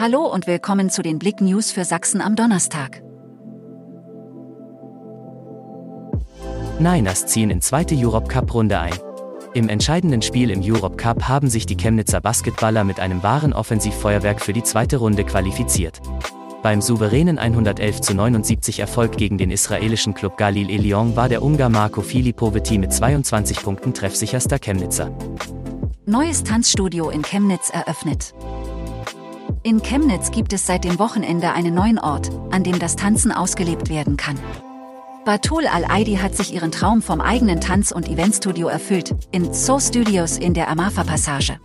Hallo und willkommen zu den Blick News für Sachsen am Donnerstag. Niners ziehen in zweite Europe Cup Runde ein. Im entscheidenden Spiel im Europe Cup haben sich die Chemnitzer Basketballer mit einem wahren Offensivfeuerwerk für die zweite Runde qualifiziert. Beim souveränen 111 zu 79 Erfolg gegen den israelischen Club Galil Elion war der Ungar Marco Filipoveti mit 22 Punkten treffsicherster Chemnitzer. Neues Tanzstudio in Chemnitz eröffnet. In Chemnitz gibt es seit dem Wochenende einen neuen Ort, an dem das Tanzen ausgelebt werden kann. Batul Al-Aidi hat sich ihren Traum vom eigenen Tanz- und Eventstudio erfüllt, in So Studios in der Amafa-Passage.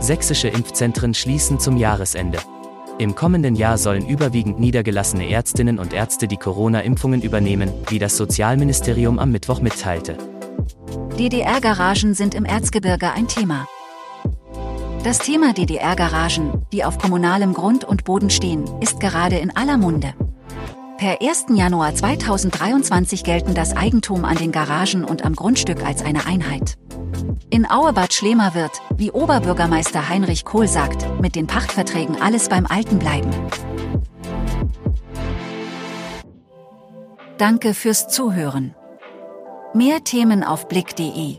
Sächsische Impfzentren schließen zum Jahresende. Im kommenden Jahr sollen überwiegend niedergelassene Ärztinnen und Ärzte die Corona-Impfungen übernehmen, wie das Sozialministerium am Mittwoch mitteilte. DDR-Garagen sind im Erzgebirge ein Thema. Das Thema DDR-Garagen, die auf kommunalem Grund und Boden stehen, ist gerade in aller Munde. Per 1. Januar 2023 gelten das Eigentum an den Garagen und am Grundstück als eine Einheit. In Auebad Schlema wird, wie Oberbürgermeister Heinrich Kohl sagt, mit den Pachtverträgen alles beim Alten bleiben. Danke fürs Zuhören. Mehr Themen auf blick.de